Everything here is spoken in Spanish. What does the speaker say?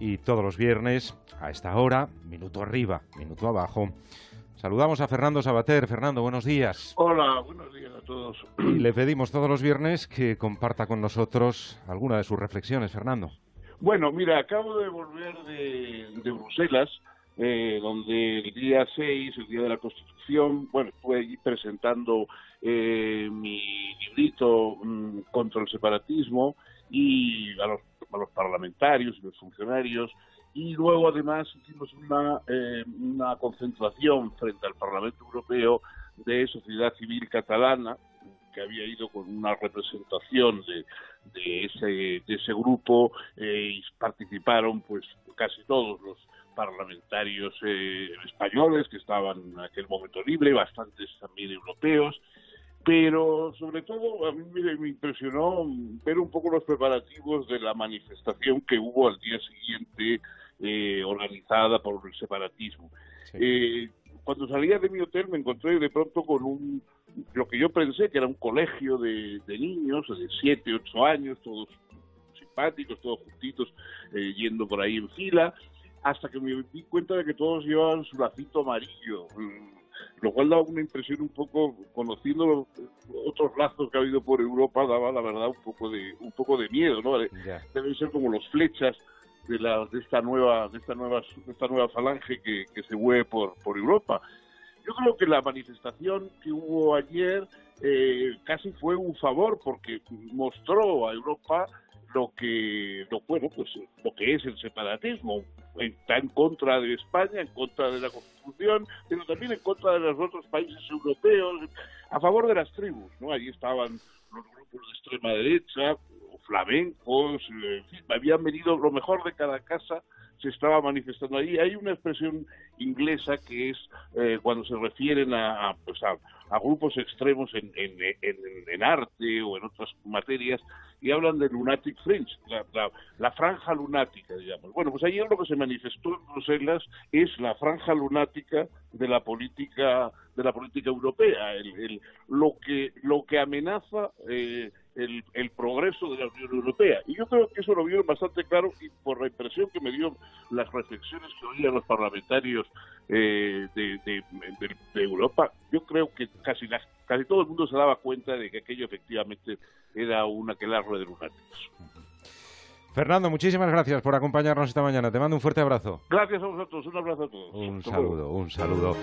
y todos los viernes a esta hora, minuto arriba, minuto abajo. Saludamos a Fernando Sabater. Fernando, buenos días. Hola, buenos días a todos. Y le pedimos todos los viernes que comparta con nosotros alguna de sus reflexiones, Fernando. Bueno, mira, acabo de volver de, Bruselas, eh, donde el día 6, el día de la Constitución, bueno, estuve allí presentando eh, mi librito mm, contra el separatismo y a los, a los parlamentarios y los funcionarios y luego además hicimos una, eh, una concentración frente al Parlamento Europeo de sociedad civil catalana que había ido con una representación de, de, ese, de ese grupo eh, y participaron pues casi todos los parlamentarios eh, españoles que estaban en aquel momento libre, bastantes también europeos, pero sobre todo a mí me, impresionó ver un poco los preparativos de la manifestación que hubo al día siguiente eh, organizada por el separatismo. Eh, cuando salía de mi hotel me encontré de pronto con un lo que yo pensé que era un colegio de, niños de 7, 8 años, todos simpáticos, todos juntitos, eh, yendo por ahí en fila, hasta que me di cuenta de que todos llevaban su lacito amarillo, lo cual daba una impresión un poco, conociendo los otros lazos que ha habido por Europa, daba la verdad un poco de un poco de miedo, ¿no? Deben ser como los flechas de, la, de esta nueva de esta nueva de esta nueva falange que, que se mueve por, por Europa. Yo creo que la manifestación que hubo ayer eh, casi fue un favor porque mostró a Europa lo que lo bueno pues lo que es el separatismo está en contra de España en contra de la Constitución pero también en contra de los otros países europeos a favor de las tribus no allí estaban los grupos de extrema derecha flamencos en fin, habían venido lo mejor de cada casa se estaba manifestando ahí. Hay una expresión inglesa que es eh, cuando se refieren a, pues a, grupos extremos en, en, arte o en otras materias y hablan de lunatic fringe, la, franja lunática, digamos. Bueno, pues ayer lo que se manifestó en Bruselas es la franja lunática de la política de la política europea, el, lo que lo que amenaza eh, el, progreso de la Unión Europea. Y yo creo que eso lo vieron bastante claro y por la impresión que me dio las reflexiones que oían los parlamentarios eh, de, Europa, yo creo que casi, casi todo el mundo se daba cuenta de que aquello efectivamente era una aquelarre de lunáticos. Fernando, muchísimas gracias por acompañarnos esta mañana. Te mando un fuerte abrazo. Gracias a vosotros. Un abrazo a todos. Un saludo, un saludo.